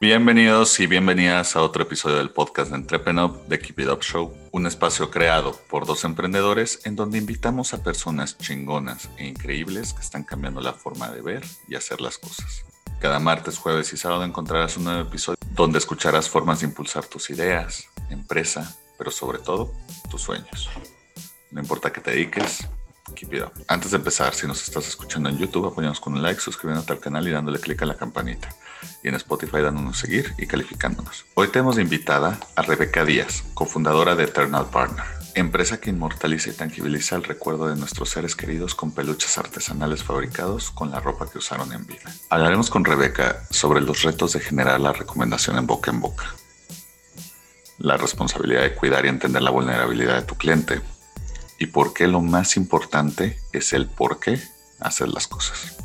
Bienvenidos y bienvenidas a otro episodio del podcast de Entrepreneur de Keep It Up Show, un espacio creado por dos emprendedores en donde invitamos a personas chingonas e increíbles que están cambiando la forma de ver y hacer las cosas. Cada martes, jueves y sábado encontrarás un nuevo episodio donde escucharás formas de impulsar tus ideas, empresa, pero sobre todo tus sueños. No importa que te dediques, keep it up. Antes de empezar, si nos estás escuchando en YouTube, apoyamos con un like, suscribiéndote al canal y dándole clic a la campanita y en Spotify dándonos seguir y calificándonos. Hoy tenemos invitada a Rebeca Díaz, cofundadora de Eternal Partner, empresa que inmortaliza y tangibiliza el recuerdo de nuestros seres queridos con peluches artesanales fabricados con la ropa que usaron en vida. Hablaremos con Rebeca sobre los retos de generar la recomendación en boca en boca, la responsabilidad de cuidar y entender la vulnerabilidad de tu cliente y por qué lo más importante es el por qué hacer las cosas.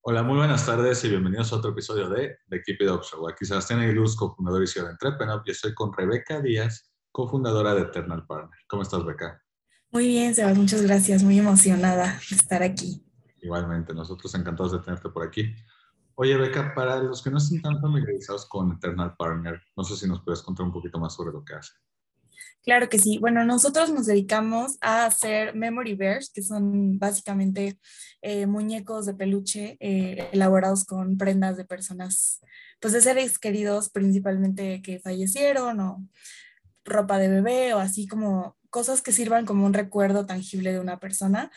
Hola, muy buenas tardes y bienvenidos a otro episodio de The Keep It Up Show. Aquí Sebastián Aguiluz, cofundador y CEO de Entrepreneur, y estoy con Rebeca Díaz, cofundadora de Eternal Partner. ¿Cómo estás, Beca? Muy bien, Sebastián, muchas gracias. Muy emocionada de estar aquí. Igualmente, nosotros encantados de tenerte por aquí. Oye, Beca, para los que no están tan familiarizados con Eternal Partner, no sé si nos puedes contar un poquito más sobre lo que hace. Claro que sí. Bueno, nosotros nos dedicamos a hacer memory bears, que son básicamente eh, muñecos de peluche eh, elaborados con prendas de personas, pues de seres queridos principalmente que fallecieron o ropa de bebé o así como cosas que sirvan como un recuerdo tangible de una persona.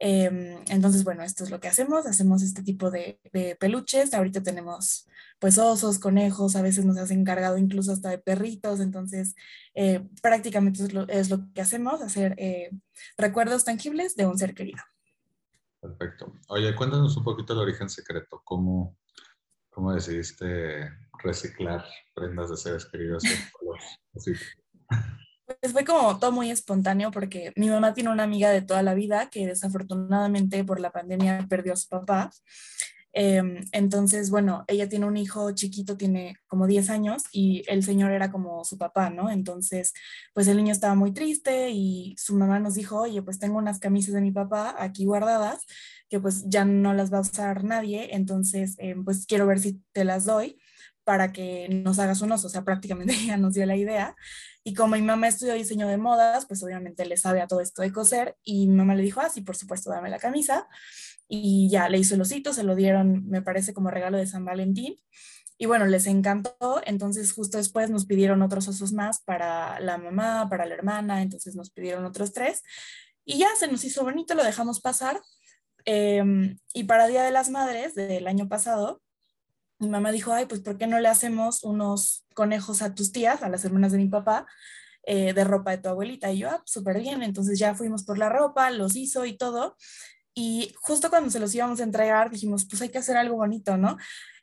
Em, entonces, bueno, esto es lo que hacemos, hacemos este tipo de, peluches, ahorita tenemos pues osos, conejos, a veces nos hacen encargado incluso hasta de perritos, entonces eh, prácticamente es lo, es lo, que hacemos, hacer eh, recuerdos tangibles de un ser querido. Perfecto. Oye, cuéntanos un poquito el origen secreto, cómo, cómo decidiste reciclar prendas de seres queridos. Pues fue como todo muy espontáneo porque mi mamá tiene una amiga de toda la vida que desafortunadamente por la pandemia perdió a su papá. Em, entonces, bueno, ella tiene un hijo chiquito, tiene como 10 años y el señor era como su papá, ¿no? Entonces, pues el niño estaba muy triste y su mamá nos dijo, oye, pues tengo unas camisas de mi papá aquí guardadas que pues ya no las va a usar nadie, entonces, em, pues quiero ver si te las doy para que nos hagas unos, o sea, prácticamente ella nos dio la idea. Y como mi mamá estudió diseño de modas, pues obviamente le sabe a todo esto de coser y mi mamá le dijo, ah, sí, por supuesto, dame la camisa. Y ya le hizo el osito, se lo dieron, me parece, como regalo de San Valentín. Y bueno, les encantó, entonces justo después nos pidieron otros osos más para la mamá, para la hermana, entonces nos pidieron otros tres. Y ya se nos hizo bonito, lo dejamos pasar. Em, y para Día de las Madres del año pasado, mi mamá dijo, ay, pues ¿por qué no le hacemos unos conejos a tus tías, a las hermanas de mi papá, eh, de ropa de tu abuelita? Y yo, ah, súper bien, entonces ya fuimos por la ropa, los hizo y todo. Y justo cuando se los íbamos a entregar, dijimos, pues hay que hacer algo bonito, ¿no?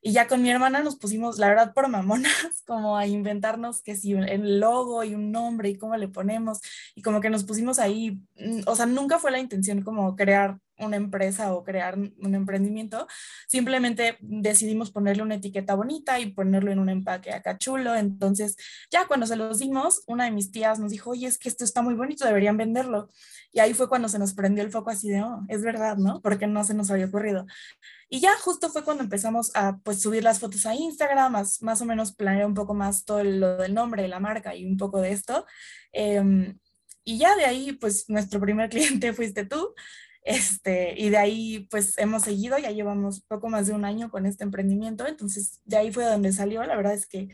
Y ya con mi hermana nos pusimos, la verdad, por mamonas, como a inventarnos que si el logo y un nombre y cómo le ponemos, y como que nos pusimos ahí, mm, o sea, nunca fue la intención como crear una empresa o crear un emprendimiento, simplemente decidimos ponerle una etiqueta bonita y ponerlo en un empaque acá chulo. Entonces, ya cuando se los dimos, una de mis tías nos dijo, oye, es que esto está muy bonito, deberían venderlo. Y ahí fue cuando se nos prendió el foco así de, oh, es verdad, ¿no? Porque no se nos había ocurrido. Y ya justo fue cuando empezamos a pues subir las fotos a Instagram, más, más o menos planear un poco más todo lo del nombre de la marca y un poco de esto. Em, y ya de ahí, pues nuestro primer cliente fuiste tú. Este, y de ahí pues hemos seguido, ya llevamos poco más de un año con este emprendimiento, entonces de ahí fue donde salió, la verdad es que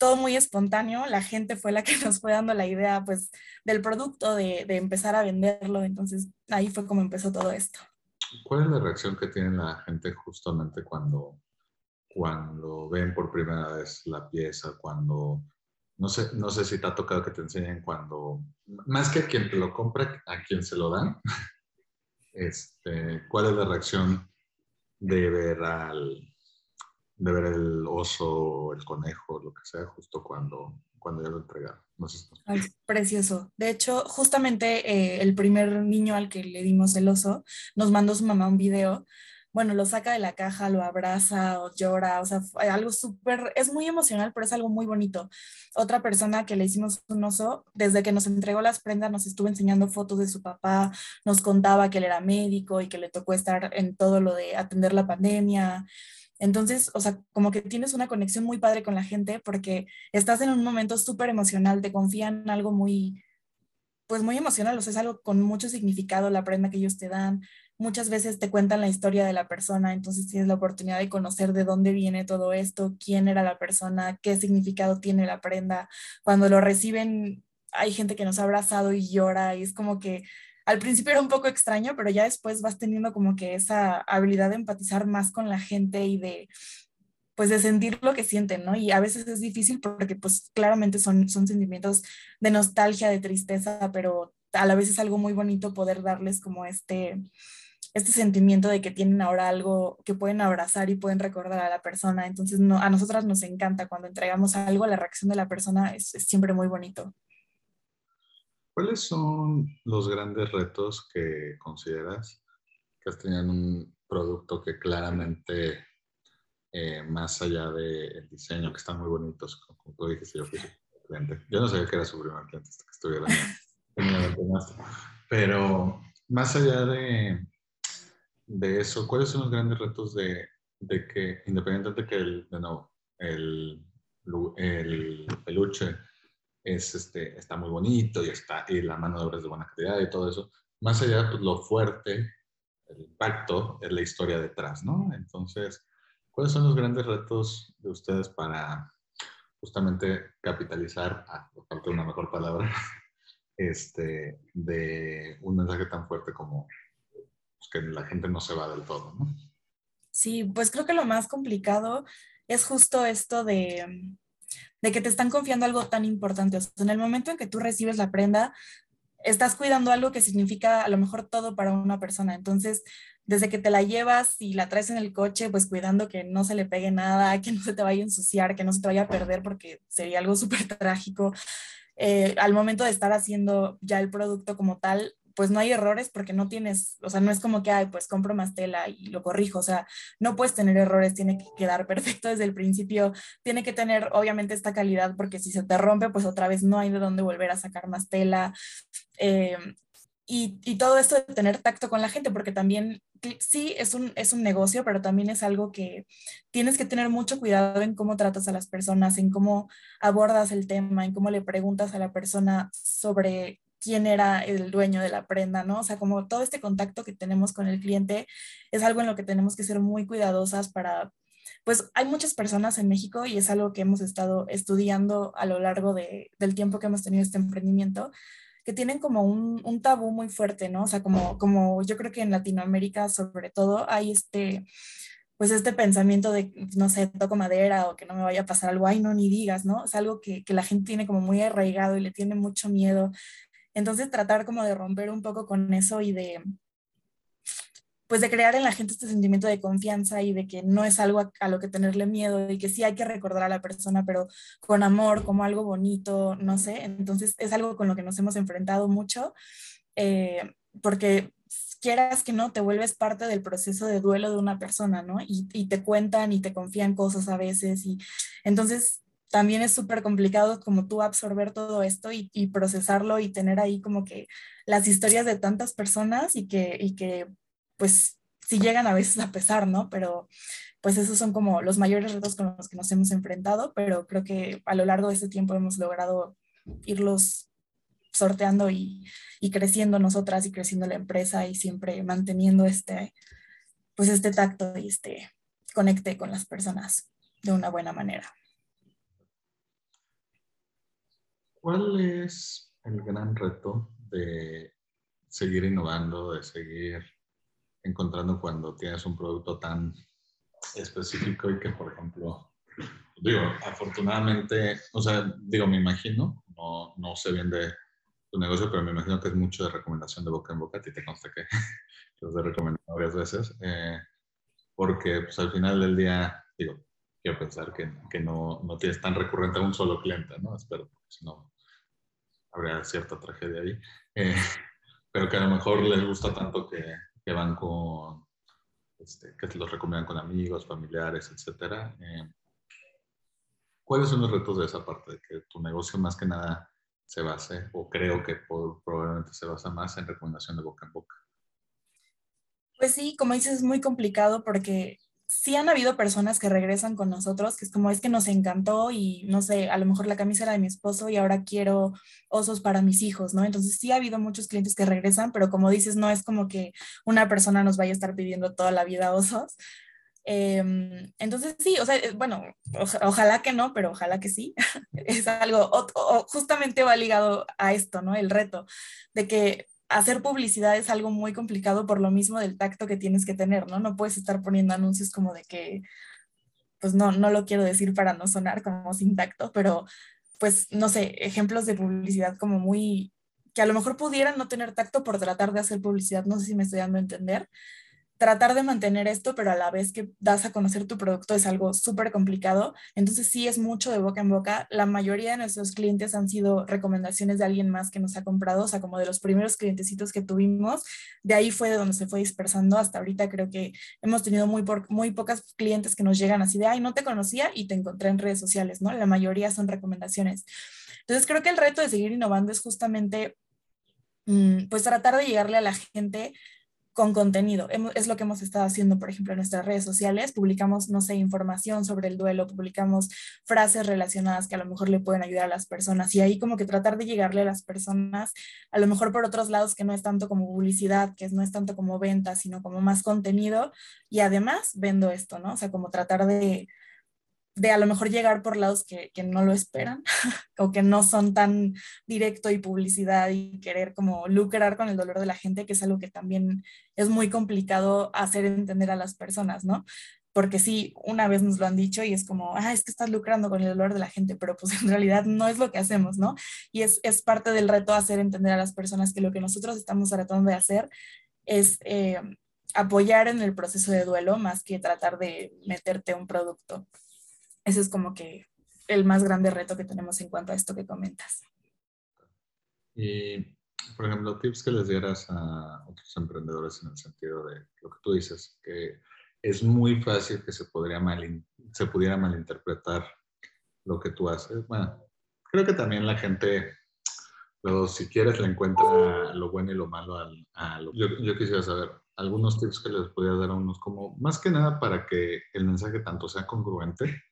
todo muy espontáneo, la gente fue la que nos fue dando la idea pues del producto, de, de empezar a venderlo, entonces ahí fue como empezó todo esto. ¿Cuál es la reacción que tiene la gente justamente cuando, cuando ven por primera vez la pieza, cuando, no sé, no sé si te ha tocado que te enseñen cuando, más que a quien te lo compra, a quien se lo dan, este, ¿cuál es la reacción de ver al, de ver el oso, el conejo, lo que sea, justo cuando, cuando ya lo entregaron? No sé precioso. De hecho, justamente eh, el primer niño al que le dimos el oso nos mandó su mamá un video bueno, lo saca de la caja, lo abraza o llora, o sea, algo súper, es muy emocional, pero es algo muy bonito. Otra persona que le hicimos un oso, desde que nos entregó las prendas, nos estuvo enseñando fotos de su papá, nos contaba que él era médico y que le tocó estar en todo lo de atender la pandemia. Entonces, o sea, como que tienes una conexión muy padre con la gente porque estás en un momento súper emocional, te confían algo muy, pues muy emocional, o sea, es algo con mucho significado, la prenda que ellos te dan, muchas veces te cuentan la historia de la persona, entonces tienes la oportunidad de conocer de dónde viene todo esto, quién era la persona, qué significado tiene la prenda. Cuando lo reciben, hay gente que nos ha abrazado y llora y es como que al principio era un poco extraño, pero ya después vas teniendo como que esa habilidad de empatizar más con la gente y de pues de sentir lo que sienten, ¿no? Y a veces es difícil porque pues claramente son, son sentimientos de nostalgia, de tristeza, pero a la vez es algo muy bonito poder darles como este, este sentimiento de que tienen ahora algo que pueden abrazar y pueden recordar a la persona. Entonces, a nosotras nos encanta cuando entregamos algo, la reacción de la persona es, siempre muy bonito. ¿Cuáles son los grandes retos que consideras que has tenido en un producto que claramente, eh, más allá del diseño, que están muy bonitos, como tú dijiste, yo fui cliente. Yo no sabía que era su primer cliente hasta que estuviera Pero más allá de, de eso, ¿cuáles son los grandes retos de, de que, independientemente de que el, de nuevo, el, el peluche es, este, está muy bonito y, está, y la mano de obra es de buena calidad y todo eso, más allá pues, lo fuerte, el impacto, es la historia detrás, ¿no? Entonces, ¿cuáles son los grandes retos de ustedes para justamente capitalizar, a falta una mejor palabra, este, de un mensaje tan fuerte como que la gente no se va del todo, ¿no? Sí, pues creo que lo más complicado es justo esto de, de que te están confiando algo tan importante. O sea, en el momento en que tú recibes la prenda, estás cuidando algo que significa a lo mejor todo para una persona. Entonces, desde que te la llevas y la traes en el coche, pues cuidando que no se le pegue nada, que no se te vaya a ensuciar, que no se te vaya a perder, porque sería algo súper trágico. Eh, al momento de estar haciendo ya el producto como tal, pues no hay errores porque no tienes, o sea, no es como que, ay, pues compro más tela y lo corrijo, o sea, no puedes tener errores, tiene que quedar perfecto desde el principio, tiene que tener obviamente esta calidad porque si se te rompe, pues otra vez no hay de dónde volver a sacar más tela. Eh, y, y, todo esto de tener tacto con la gente, porque también sí es un, es un negocio, pero también es algo que tienes que tener mucho cuidado en cómo tratas a las personas, en cómo abordas el tema, en cómo le preguntas a la persona sobre quién era el dueño de la prenda, ¿no? O sea, como todo este contacto que tenemos con el cliente es algo en lo que tenemos que ser muy cuidadosas para, pues hay muchas personas en México y es algo que hemos estado estudiando a lo largo de, del tiempo que hemos tenido este emprendimiento, que tienen como un, un, tabú muy fuerte, ¿no? O sea, como, como yo creo que en Latinoamérica sobre todo hay este pues este pensamiento de, no sé, toco madera o que no me vaya a pasar algo, ay, no, ni digas, ¿no? Es algo que, que la gente tiene como muy arraigado y le tiene mucho miedo entonces tratar como de romper un poco con eso y de, pues de crear en la gente este sentimiento de confianza y de que no es algo a, lo que tenerle miedo y que sí hay que recordar a la persona, pero con amor, como algo bonito, no sé. Entonces es algo con lo que nos hemos enfrentado mucho, eh, porque quieras que no, te vuelves parte del proceso de duelo de una persona, ¿no? Y, y te cuentan y te confían cosas a veces y entonces también es súper complicado como tú absorber todo esto y, y, procesarlo y tener ahí como que las historias de tantas personas y que, y que pues si llegan a veces a pesar, ¿no? Pero pues esos son como los mayores retos con los que nos hemos enfrentado, pero creo que a lo largo de este tiempo hemos logrado irlos sorteando y, y creciendo nosotras y creciendo la empresa y siempre manteniendo este, pues este tacto y este conecte con las personas de una buena manera. ¿Cuál es el gran reto de seguir innovando, de seguir encontrando cuando tienes un producto tan específico y que, por ejemplo, digo, afortunadamente, o sea, digo, me imagino, no, no sé bien de tu negocio, pero me imagino que es mucho de recomendación de boca en boca, a ti te consta que los he recomendado varias veces, eh, porque pues al final del día, digo, quiero pensar que, que no, no, tienes tan recurrente a un solo cliente, ¿no? Espero, porque si no, habría cierta tragedia ahí, eh, pero que a lo mejor les gusta tanto que, van con, este, que los recomiendan con amigos, familiares, etcétera. Eh, ¿Cuáles son los retos de esa parte? De que tu negocio más que nada se base, o creo que probablemente se basa más en recomendación de boca en boca. Pues sí, como dices, es muy complicado porque sí han habido personas que regresan con nosotros, que es como es que nos encantó y no sé, a lo mejor la camisa era de mi esposo y ahora quiero osos para mis hijos, ¿no? Entonces sí ha habido muchos clientes que regresan, pero como dices, no es como que una persona nos vaya a estar pidiendo toda la vida osos. Em, entonces sí, o sea, eh, bueno, ojalá que no, pero ojalá que sí. es algo, justamente va ligado a esto, ¿no? El reto de que hacer publicidad es algo muy complicado por lo mismo del tacto que tienes que tener, ¿no? No puedes estar poniendo anuncios como de que, pues no, no lo quiero decir para no sonar como sin tacto, pero pues no sé, ejemplos de publicidad como muy, que a lo mejor pudieran no tener tacto por tratar de hacer publicidad, no sé si me estoy dando a entender, tratar de mantener esto, pero a la vez que das a conocer tu producto es algo súper complicado. Entonces sí es mucho de boca en boca. La mayoría de nuestros clientes han sido recomendaciones de alguien más que nos ha comprado, o sea, como de los primeros clientecitos que tuvimos. De ahí fue de donde se fue dispersando. Hasta ahorita creo que hemos tenido muy, por, muy pocas clientes que nos llegan así de, ay, no te conocía y te encontré en redes sociales, ¿no? La mayoría son recomendaciones. Entonces creo que el reto de seguir innovando es justamente mm, pues tratar de llegarle a la gente con contenido. Es lo que hemos estado haciendo, por ejemplo, en nuestras redes sociales. Publicamos, no sé, información sobre el duelo, publicamos frases relacionadas que a lo mejor le pueden ayudar a las personas y ahí como que tratar de llegarle a las personas, a lo mejor por otros lados que no es tanto como publicidad, que no es tanto como venta, sino como más contenido y además vendo esto, ¿no? O sea, como tratar de, de a lo mejor llegar por lados que, que, no lo esperan o que no son tan directo y publicidad y querer como lucrar con el dolor de la gente, que es algo que también es muy complicado hacer entender a las personas, ¿no? Porque sí, una vez nos lo han dicho y es como, ah, es que estás lucrando con el dolor de la gente, pero pues en realidad no es lo que hacemos, ¿no? Y es, es parte del reto hacer entender a las personas que lo que nosotros estamos tratando de hacer es... Eh, apoyar en el proceso de duelo más que tratar de meterte un producto. Ese es como que el más grande reto que tenemos en cuanto a esto que comentas. Y, por ejemplo, tips que les dieras a otros emprendedores en el sentido de lo que tú dices, que es muy fácil que se, podría mal, se pudiera malinterpretar lo que tú haces. Bueno, creo que también la gente, pero si quieres, le encuentra lo bueno y lo malo a lo... Yo, yo quisiera saber algunos tips que les podría dar a unos, como más que nada para que el mensaje tanto sea congruente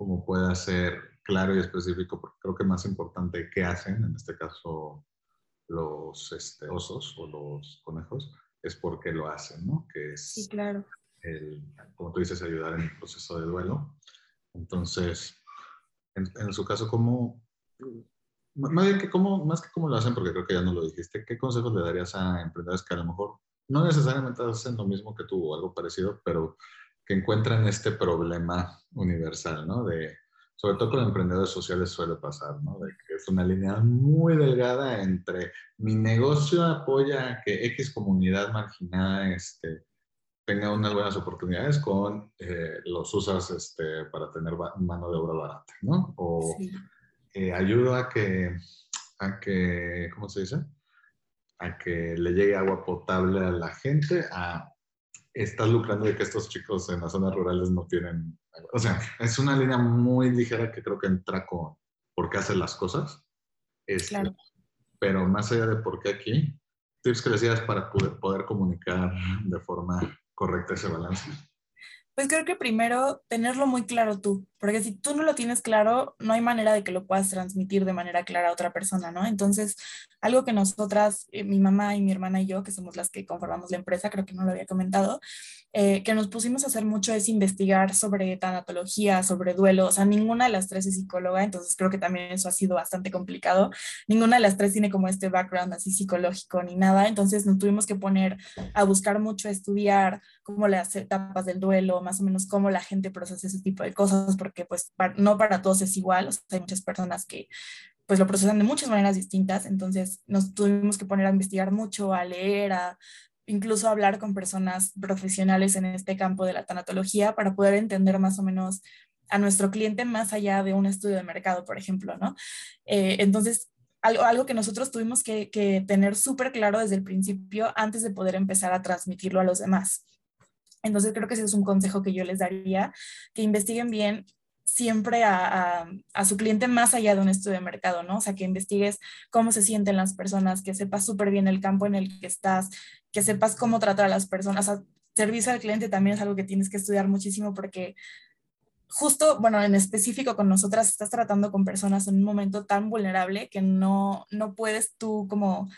como pueda ser claro y específico, porque creo que más importante qué hacen, en este caso los este, osos o los conejos, es porque lo hacen, ¿no? Que es, sí, claro. el, como tú dices, ayudar en el proceso de duelo. Entonces, en, su caso, ¿cómo, más, bien que cómo, más que cómo lo hacen, porque creo que ya no lo dijiste, ¿qué consejos le darías a emprendedores que a lo mejor no necesariamente hacen lo mismo que tú o algo parecido, pero que encuentran este problema universal, ¿no? De, sobre todo con emprendedores sociales suele pasar, ¿no? De que es una línea muy delgada entre mi negocio apoya que X comunidad marginada este, tenga unas buenas oportunidades con eh, los usas este, para tener mano de obra barata, ¿no? O eh, ayuda a que, a que, ¿cómo se dice? A que le llegue agua potable a la gente, a estás lucrando de que estos chicos en las zonas rurales no tienen, o sea, es una línea muy ligera que creo que entra con por qué hacer las cosas. Este, claro. Pero más allá de por qué aquí, tips que decías para poder, poder comunicar de forma correcta ese balance. Pues creo que primero tenerlo muy claro tú, porque si tú no lo tienes claro, no hay manera de que lo puedas transmitir de manera clara a otra persona, ¿no? Entonces, algo que nosotras, eh, mi mamá y mi hermana y yo, que somos las que conformamos la empresa, creo que no lo había comentado, eh, que nos pusimos a hacer mucho es investigar sobre tanatología, sobre duelo, o sea, ninguna de las tres es psicóloga, entonces creo que también eso ha sido bastante complicado. Ninguna de las tres tiene como este background así psicológico ni nada, entonces nos tuvimos que poner a buscar mucho, a estudiar cómo las etapas del duelo, más o menos cómo la gente procesa ese tipo de cosas, porque pues no para todos es igual, o sea, hay muchas personas que pues lo procesan de muchas maneras distintas, entonces nos tuvimos que poner a investigar mucho, a leer, a incluso hablar con personas profesionales en este campo de la tanatología para poder entender más o menos a nuestro cliente más allá de un estudio de mercado, por ejemplo, ¿no? Eh, entonces, algo, algo, que nosotros tuvimos que, que tener súper claro desde el principio antes de poder empezar a transmitirlo a los demás. Entonces, creo que ese es un consejo que yo les daría, que investiguen bien siempre a, a, su cliente más allá de un estudio de mercado, ¿no? O sea, que investigues cómo se sienten las personas, que sepas súper bien el campo en el que estás, que sepas cómo tratar a las personas. O sea, servicio al cliente también es algo que tienes que estudiar muchísimo porque justo, bueno, en específico con nosotras estás tratando con personas en un momento tan vulnerable que no, no puedes tú como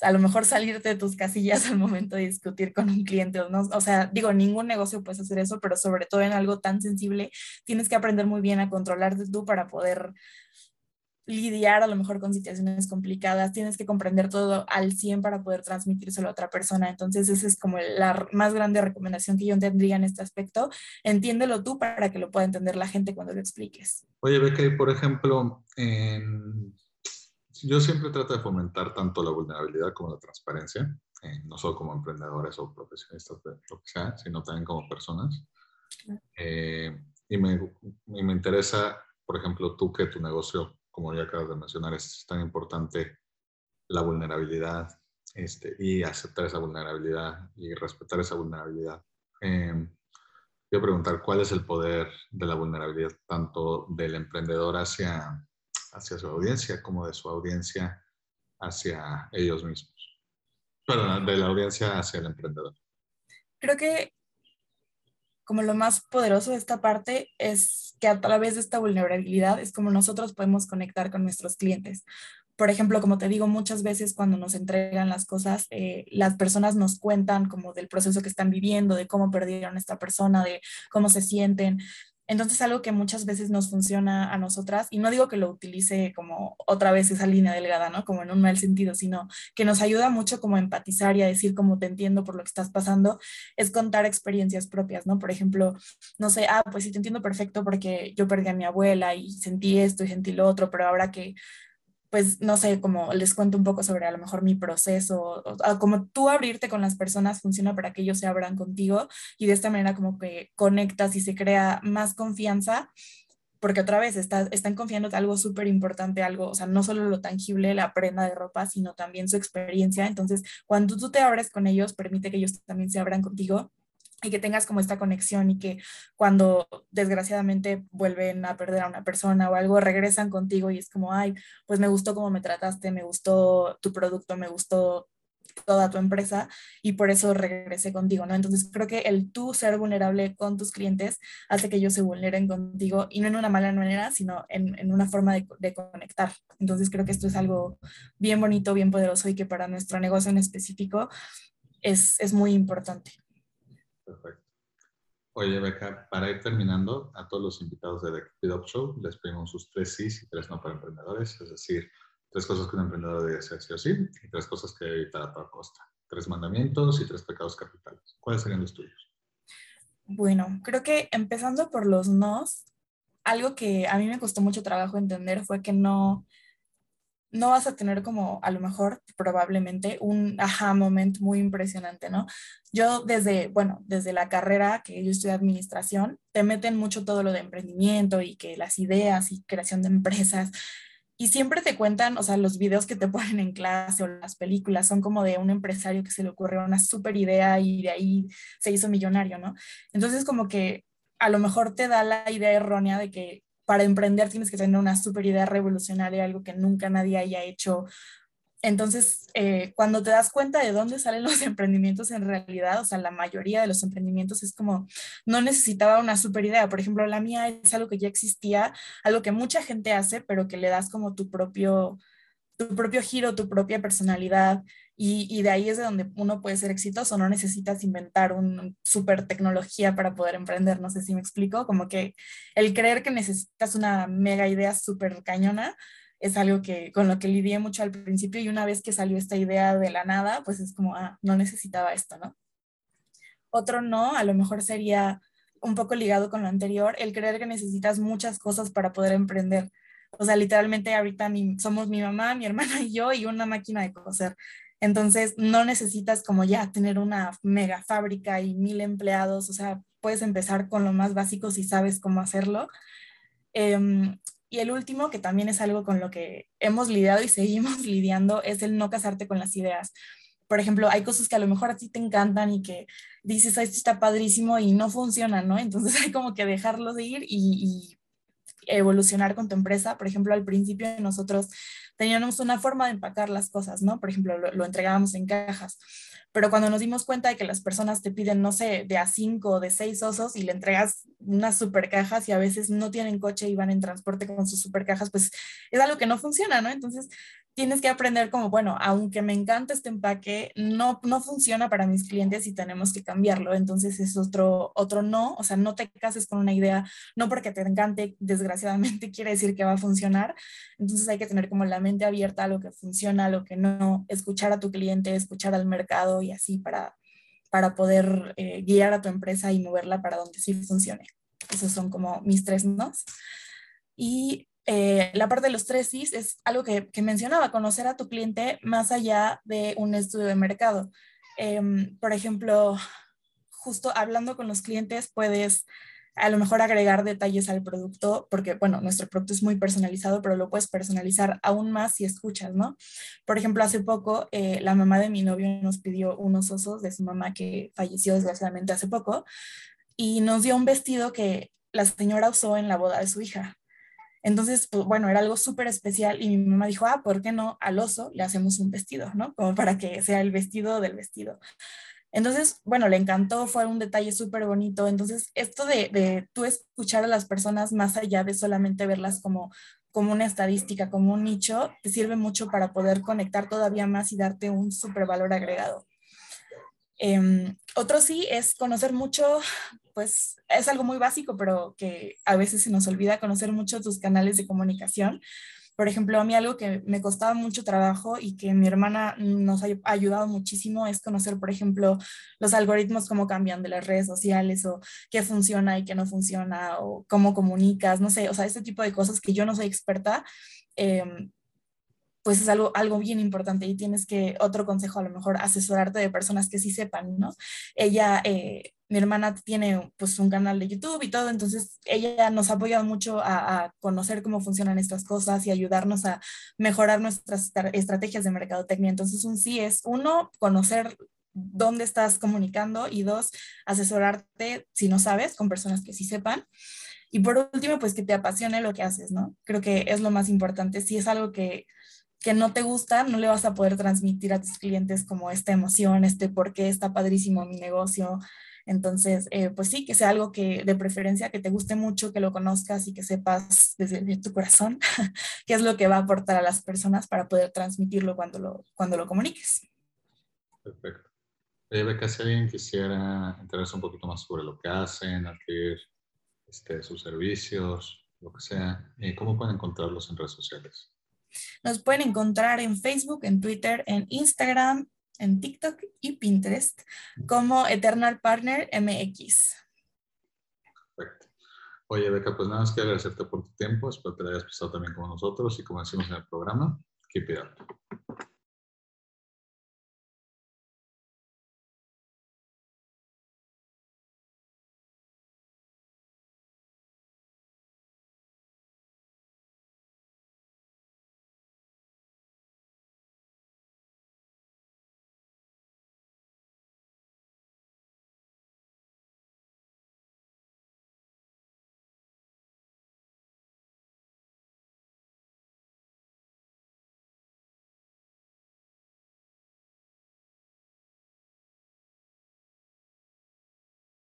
a lo mejor salirte de tus casillas al momento de discutir con un cliente, ¿no? O sea, digo, ningún negocio puedes hacer eso, pero sobre todo en algo tan sensible, tienes que aprender muy bien a controlarte tú para poder lidiar a lo mejor con situaciones complicadas, tienes que comprender todo al 100 para poder transmitírselo a otra persona. Entonces, esa es como la más grande recomendación que yo tendría en este aspecto. Entiéndelo tú para que lo pueda entender la gente cuando lo expliques. Oye, Becky, por ejemplo, en yo siempre trato de fomentar tanto la vulnerabilidad como la transparencia, eh, no solo como emprendedores o profesionistas de lo que sea, sino también como personas. Eh, y, me, y, me, interesa, por ejemplo, tú que tu negocio, como ya acabas de mencionar, es tan importante la vulnerabilidad este, y aceptar esa vulnerabilidad y respetar esa vulnerabilidad. Eh, preguntar, ¿cuál es el poder de la vulnerabilidad tanto del emprendedor hacia hacia su audiencia como de su audiencia hacia ellos mismos. Perdón, de la audiencia hacia el emprendedor. Creo que como lo más poderoso de esta parte es que a través de esta vulnerabilidad es como nosotros podemos conectar con nuestros clientes. Por ejemplo, como te digo, muchas veces cuando nos entregan las cosas, eh, las personas nos cuentan como del proceso que están viviendo, de cómo perdieron a esta persona, de cómo se sienten. Entonces, algo que muchas veces nos funciona a nosotras, y no digo que lo utilice como otra vez esa línea delgada, ¿no? Como en un mal sentido, sino que nos ayuda mucho como a empatizar y a decir como te entiendo por lo que estás pasando, es contar experiencias propias, ¿no? Por ejemplo, no sé, ah, pues sí te entiendo perfecto porque yo perdí a mi abuela y sentí esto y sentí lo otro, pero ahora que pues no sé, como les cuento un poco sobre a lo mejor mi proceso, o, como tú abrirte con las personas funciona para que ellos se abran contigo y de esta manera como que conectas y se crea más confianza, porque otra vez está, están confiando en algo súper importante, algo, o sea, no solo lo tangible, la prenda de ropa, sino también su experiencia. Entonces, cuando tú te abres con ellos, permite que ellos también se abran contigo y que tengas como esta conexión y que cuando desgraciadamente vuelven a perder a una persona o algo, regresan contigo y es como, ay, pues me gustó cómo me trataste, me gustó tu producto, me gustó toda tu empresa y por eso regresé contigo, ¿no? Entonces creo que el tú ser vulnerable con tus clientes hace que ellos se vulneren contigo y no en una mala manera, sino en, en una forma de, de, conectar. Entonces creo que esto es algo bien bonito, bien poderoso y que para nuestro negocio en específico es, es muy importante. Perfecto. Oye, Beca, para ir terminando, a todos los invitados de The Up Show les pedimos sus tres sí y tres no para emprendedores, es decir, tres cosas que un emprendedor debe hacer sí o sí y tres cosas que debe evitar a toda costa. Tres mandamientos y tres pecados capitales. ¿Cuáles serían los tuyos? Bueno, creo que empezando por los nos, algo que a mí me costó mucho trabajo entender fue que no, no vas a tener como a lo mejor probablemente un aha moment muy impresionante, ¿no? Yo desde, bueno, desde la carrera que yo estudié administración, te meten mucho todo lo de emprendimiento y que las ideas y creación de empresas. Y siempre te cuentan, o sea, los videos que te ponen en clase o las películas son como de un empresario que se le ocurrió una súper idea y de ahí se hizo millonario, ¿no? Entonces como que a lo mejor te da la idea errónea de que para emprender tienes que tener una super idea revolucionaria, algo que nunca nadie haya hecho. Entonces, eh, cuando te das cuenta de dónde salen los emprendimientos en realidad, o sea, la mayoría de los emprendimientos es como, no necesitaba una super idea. Por ejemplo, la mía es algo que ya existía, algo que mucha gente hace, pero que le das como tu propio, tu propio giro, tu propia personalidad. Y, de ahí es de donde uno puede ser exitoso, no necesitas inventar una super tecnología para poder emprender, no sé si me explico, como que el creer que necesitas una mega idea súper cañona es algo que con lo que lidié mucho al principio y una vez que salió esta idea de la nada, pues es como, ah, no necesitaba esto, ¿no? Otro no, a lo mejor sería un poco ligado con lo anterior, el creer que necesitas muchas cosas para poder emprender. O sea, literalmente ahorita somos mi mamá, mi hermana y yo y una máquina de coser. Entonces, no necesitas como ya tener una mega fábrica y mil empleados, o sea, puedes empezar con lo más básico si sabes cómo hacerlo. Em, y el último, que también es algo con lo que hemos lidiado y seguimos lidiando, es el no casarte con las ideas. Por ejemplo, hay cosas que a lo mejor a ti te encantan y que dices, esto está padrísimo y no funciona, ¿no? Entonces hay como que dejarlos de ir y, y evolucionar con tu empresa. Por ejemplo, al principio nosotros teníamos una forma de empacar las cosas, ¿no? Por ejemplo, lo, entregábamos en cajas. Pero cuando nos dimos cuenta de que las personas te piden, no sé, de a cinco o de seis osos y le entregas unas super cajas y a veces no tienen coche y van en transporte con sus super cajas, pues es algo que no funciona, ¿no? Entonces tienes que aprender como, bueno, aunque me encanta este empaque, no, no funciona para mis clientes y tenemos que cambiarlo. Entonces es otro, otro no, o sea, no te cases con una idea, no porque te encante, desgraciadamente quiere decir que va a funcionar. Entonces hay que tener como la mente abierta a lo que funciona, a lo que no, escuchar a tu cliente, escuchar al mercado y así para, para poder eh, guiar a tu empresa y moverla para donde sí funcione. Esos son como mis tres nos. Y eh, la parte de los tres Cs es algo que, mencionaba, conocer a tu cliente más allá de un estudio de mercado. Em, por ejemplo, justo hablando con los clientes puedes a lo mejor agregar detalles al producto, porque, bueno, nuestro producto es muy personalizado, pero lo puedes personalizar aún más si escuchas, ¿no? Por ejemplo, hace poco eh, la mamá de mi novio nos pidió unos osos de su mamá que falleció desgraciadamente hace poco y nos dio un vestido que la señora usó en la boda de su hija. Entonces, pues, bueno, era algo súper especial y mi mamá dijo, ah, ¿por qué no al oso le hacemos un vestido, ¿no? Como para que sea el vestido del vestido. Entonces, bueno, le encantó, fue un detalle súper bonito. Entonces, esto de, de, tú escuchar a las personas más allá de solamente verlas como, como una estadística, como un nicho, te sirve mucho para poder conectar todavía más y darte un súper valor agregado. Em, otro sí es conocer mucho, pues es algo muy básico, pero que a veces se nos olvida conocer mucho tus canales de comunicación. Por ejemplo, a mí algo que me costaba mucho trabajo y que mi hermana nos ha ayudado muchísimo es conocer, por ejemplo, los algoritmos, cómo cambian de las redes sociales o qué funciona y qué no funciona o cómo comunicas, no sé, o sea, este tipo de cosas que yo no soy experta. Eh, pues es algo, algo bien importante y tienes que, otro consejo a lo mejor, asesorarte de personas que sí sepan, ¿no? Ella, eh, mi hermana tiene pues un canal de YouTube y todo, entonces ella nos ha apoyado mucho a, a, conocer cómo funcionan estas cosas y ayudarnos a mejorar nuestras estrategias de mercadotecnia. Entonces un sí es, uno, conocer dónde estás comunicando y dos, asesorarte, si no sabes, con personas que sí sepan. Y por último, pues que te apasione lo que haces, ¿no? Creo que es lo más importante. Si es algo que que no te gusta, no le vas a poder transmitir a tus clientes como esta emoción, este por qué está padrísimo mi negocio. Entonces, eh, pues sí, que sea algo que de preferencia, que te guste mucho, que lo conozcas y que sepas desde tu corazón qué es lo que va a aportar a las personas para poder transmitirlo cuando lo, cuando lo comuniques. Perfecto. Eh, Beca, si alguien quisiera enterarse un poquito más sobre lo que hacen, adquirir este, sus servicios, lo que sea, eh, ¿cómo pueden encontrarlos en redes sociales? Nos pueden encontrar en Facebook, en Twitter, en Instagram, en TikTok y Pinterest como Eternal Partner MX. Perfecto. Oye, Beca, pues nada más que agradecerte por tu tiempo. Espero que te hayas pasado también con nosotros y como decimos en el programa, Keep it.